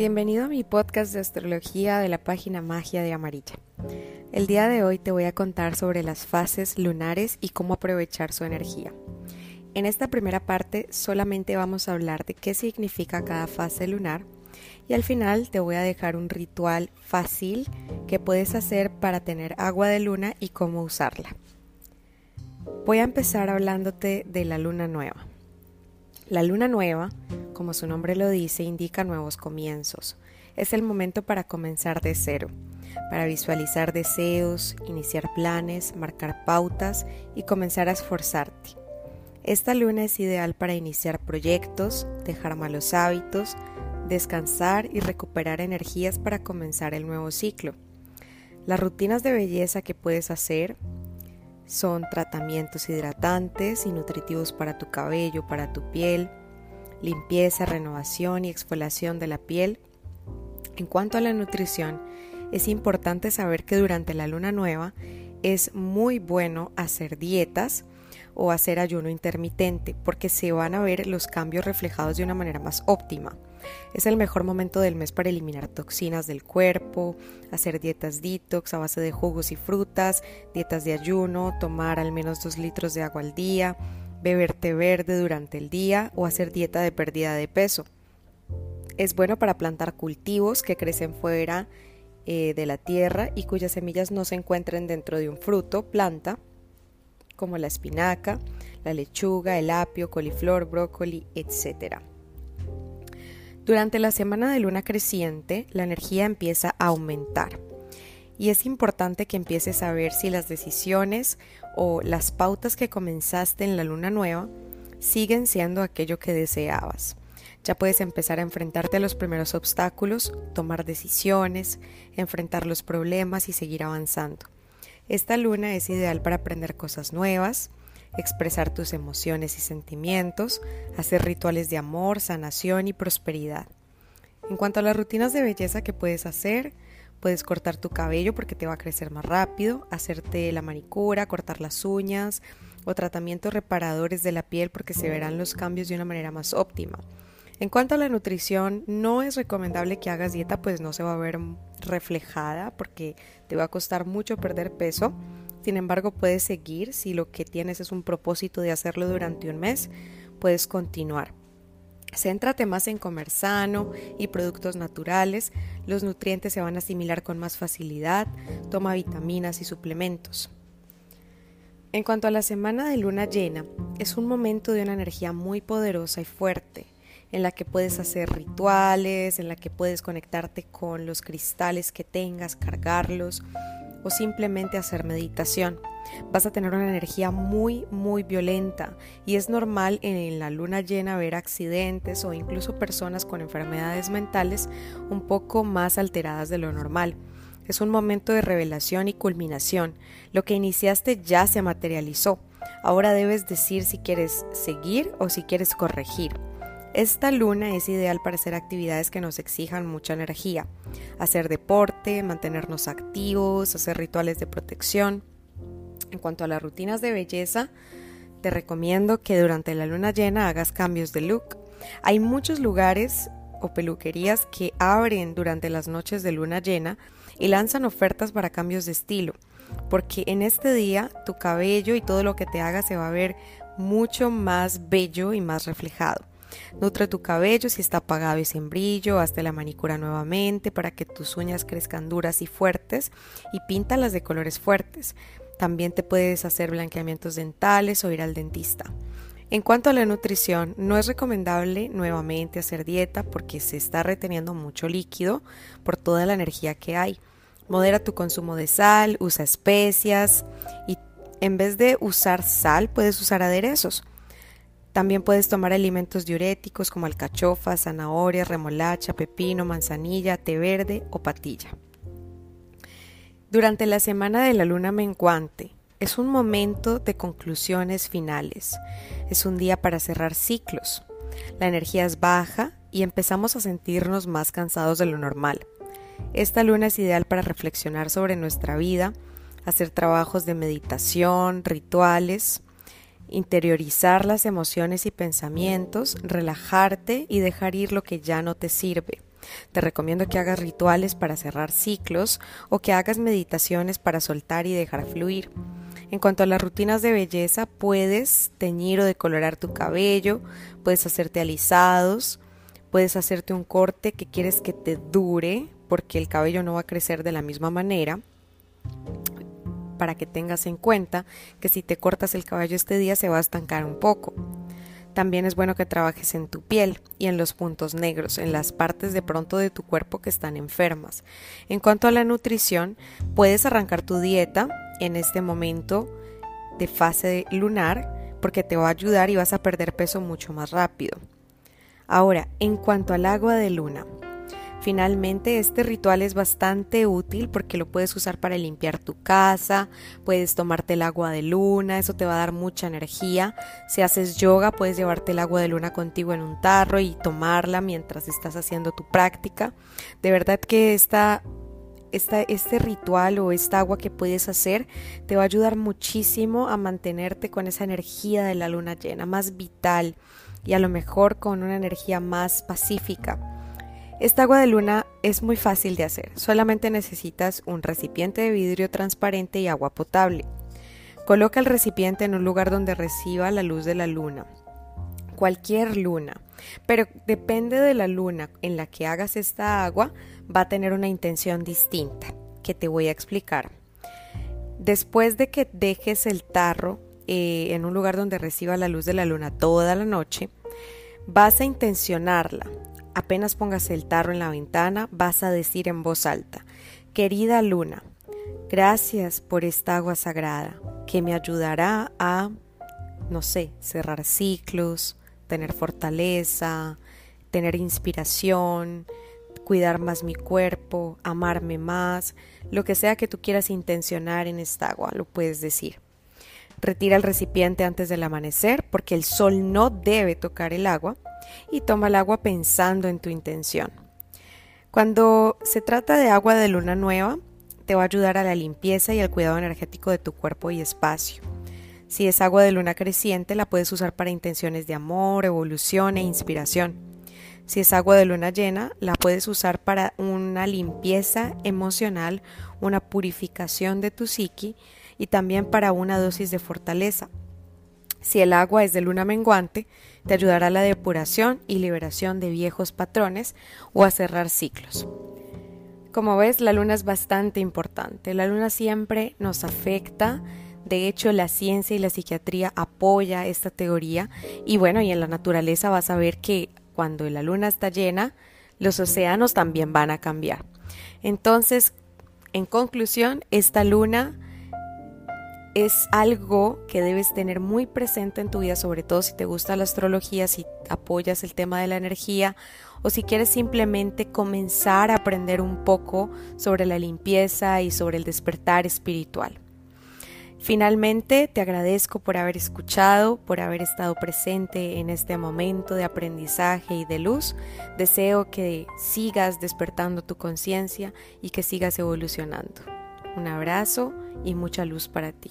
Bienvenido a mi podcast de astrología de la página Magia de Amarilla. El día de hoy te voy a contar sobre las fases lunares y cómo aprovechar su energía. En esta primera parte solamente vamos a hablar de qué significa cada fase lunar y al final te voy a dejar un ritual fácil que puedes hacer para tener agua de luna y cómo usarla. Voy a empezar hablándote de la luna nueva. La luna nueva, como su nombre lo dice, indica nuevos comienzos. Es el momento para comenzar de cero, para visualizar deseos, iniciar planes, marcar pautas y comenzar a esforzarte. Esta luna es ideal para iniciar proyectos, dejar malos hábitos, descansar y recuperar energías para comenzar el nuevo ciclo. Las rutinas de belleza que puedes hacer son tratamientos hidratantes y nutritivos para tu cabello, para tu piel, limpieza, renovación y exfoliación de la piel. En cuanto a la nutrición, es importante saber que durante la luna nueva es muy bueno hacer dietas o hacer ayuno intermitente porque se van a ver los cambios reflejados de una manera más óptima. Es el mejor momento del mes para eliminar toxinas del cuerpo, hacer dietas detox a base de jugos y frutas, dietas de ayuno, tomar al menos 2 litros de agua al día, beber té verde durante el día o hacer dieta de pérdida de peso. Es bueno para plantar cultivos que crecen fuera eh, de la tierra y cuyas semillas no se encuentren dentro de un fruto, planta, como la espinaca, la lechuga, el apio, coliflor, brócoli, etc. Durante la semana de luna creciente, la energía empieza a aumentar y es importante que empieces a ver si las decisiones o las pautas que comenzaste en la luna nueva siguen siendo aquello que deseabas. Ya puedes empezar a enfrentarte a los primeros obstáculos, tomar decisiones, enfrentar los problemas y seguir avanzando. Esta luna es ideal para aprender cosas nuevas, expresar tus emociones y sentimientos, hacer rituales de amor, sanación y prosperidad. En cuanto a las rutinas de belleza que puedes hacer, puedes cortar tu cabello porque te va a crecer más rápido, hacerte la manicura, cortar las uñas o tratamientos reparadores de la piel porque se verán los cambios de una manera más óptima. En cuanto a la nutrición, no es recomendable que hagas dieta, pues no se va a ver reflejada porque te va a costar mucho perder peso. Sin embargo, puedes seguir si lo que tienes es un propósito de hacerlo durante un mes, puedes continuar. Céntrate más en comer sano y productos naturales, los nutrientes se van a asimilar con más facilidad, toma vitaminas y suplementos. En cuanto a la semana de luna llena, es un momento de una energía muy poderosa y fuerte en la que puedes hacer rituales, en la que puedes conectarte con los cristales que tengas, cargarlos o simplemente hacer meditación. Vas a tener una energía muy, muy violenta y es normal en la luna llena ver accidentes o incluso personas con enfermedades mentales un poco más alteradas de lo normal. Es un momento de revelación y culminación. Lo que iniciaste ya se materializó. Ahora debes decir si quieres seguir o si quieres corregir. Esta luna es ideal para hacer actividades que nos exijan mucha energía, hacer deporte, mantenernos activos, hacer rituales de protección. En cuanto a las rutinas de belleza, te recomiendo que durante la luna llena hagas cambios de look. Hay muchos lugares o peluquerías que abren durante las noches de luna llena y lanzan ofertas para cambios de estilo, porque en este día tu cabello y todo lo que te haga se va a ver mucho más bello y más reflejado. Nutre tu cabello si está apagado y sin brillo, hazte la manicura nuevamente para que tus uñas crezcan duras y fuertes y píntalas de colores fuertes. También te puedes hacer blanqueamientos dentales o ir al dentista. En cuanto a la nutrición, no es recomendable nuevamente hacer dieta porque se está reteniendo mucho líquido por toda la energía que hay. Modera tu consumo de sal, usa especias y en vez de usar sal puedes usar aderezos. También puedes tomar alimentos diuréticos como alcachofa, zanahoria, remolacha, pepino, manzanilla, té verde o patilla. Durante la semana de la luna menguante es un momento de conclusiones finales. Es un día para cerrar ciclos. La energía es baja y empezamos a sentirnos más cansados de lo normal. Esta luna es ideal para reflexionar sobre nuestra vida, hacer trabajos de meditación, rituales, interiorizar las emociones y pensamientos, relajarte y dejar ir lo que ya no te sirve. Te recomiendo que hagas rituales para cerrar ciclos o que hagas meditaciones para soltar y dejar fluir. En cuanto a las rutinas de belleza, puedes teñir o decolorar tu cabello, puedes hacerte alisados, puedes hacerte un corte que quieres que te dure porque el cabello no va a crecer de la misma manera para que tengas en cuenta que si te cortas el cabello este día se va a estancar un poco. También es bueno que trabajes en tu piel y en los puntos negros, en las partes de pronto de tu cuerpo que están enfermas. En cuanto a la nutrición, puedes arrancar tu dieta en este momento de fase lunar porque te va a ayudar y vas a perder peso mucho más rápido. Ahora, en cuanto al agua de luna, Finalmente, este ritual es bastante útil porque lo puedes usar para limpiar tu casa, puedes tomarte el agua de luna, eso te va a dar mucha energía. Si haces yoga, puedes llevarte el agua de luna contigo en un tarro y tomarla mientras estás haciendo tu práctica. De verdad que esta este ritual o esta agua que puedes hacer te va a ayudar muchísimo a mantenerte con esa energía de la luna llena, más vital y a lo mejor con una energía más pacífica. Esta agua de luna es muy fácil de hacer, solamente necesitas un recipiente de vidrio transparente y agua potable. Coloca el recipiente en un lugar donde reciba la luz de la luna, cualquier luna, pero depende de la luna en la que hagas esta agua, va a tener una intención distinta, que te voy a explicar. Después de que dejes el tarro eh, en un lugar donde reciba la luz de la luna toda la noche, vas a intencionarla Apenas pongas el tarro en la ventana, vas a decir en voz alta, querida luna, gracias por esta agua sagrada que me ayudará a, no sé, cerrar ciclos, tener fortaleza, tener inspiración, cuidar más mi cuerpo, amarme más, lo que sea que tú quieras intencionar en esta agua, lo puedes decir. Retira el recipiente antes del amanecer porque el sol no debe tocar el agua y toma el agua pensando en tu intención. Cuando se trata de agua de luna nueva, te va a ayudar a la limpieza y al cuidado energético de tu cuerpo y espacio. Si es agua de luna creciente, la puedes usar para intenciones de amor, evolución e inspiración. Si es agua de luna llena, la puedes usar para una limpieza emocional, una purificación de tu psiqui y también para una dosis de fortaleza. Si el agua es de luna menguante, te ayudará a la depuración y liberación de viejos patrones o a cerrar ciclos. Como ves, la luna es bastante importante. La luna siempre nos afecta. De hecho, la ciencia y la psiquiatría apoya esta teoría. Y bueno, y en la naturaleza vas a ver que cuando la luna está llena, los océanos también van a cambiar. Entonces, en conclusión, esta luna es algo que debes tener muy presente en tu vida, sobre todo si te gusta la astrología, si apoyas el tema de la energía o si quieres simplemente comenzar a aprender un poco sobre la limpieza y sobre el despertar espiritual. Finalmente, te agradezco por haber escuchado, por haber estado presente en este momento de aprendizaje y de luz. Deseo que sigas despertando tu conciencia y que sigas evolucionando. Un abrazo y mucha luz para ti.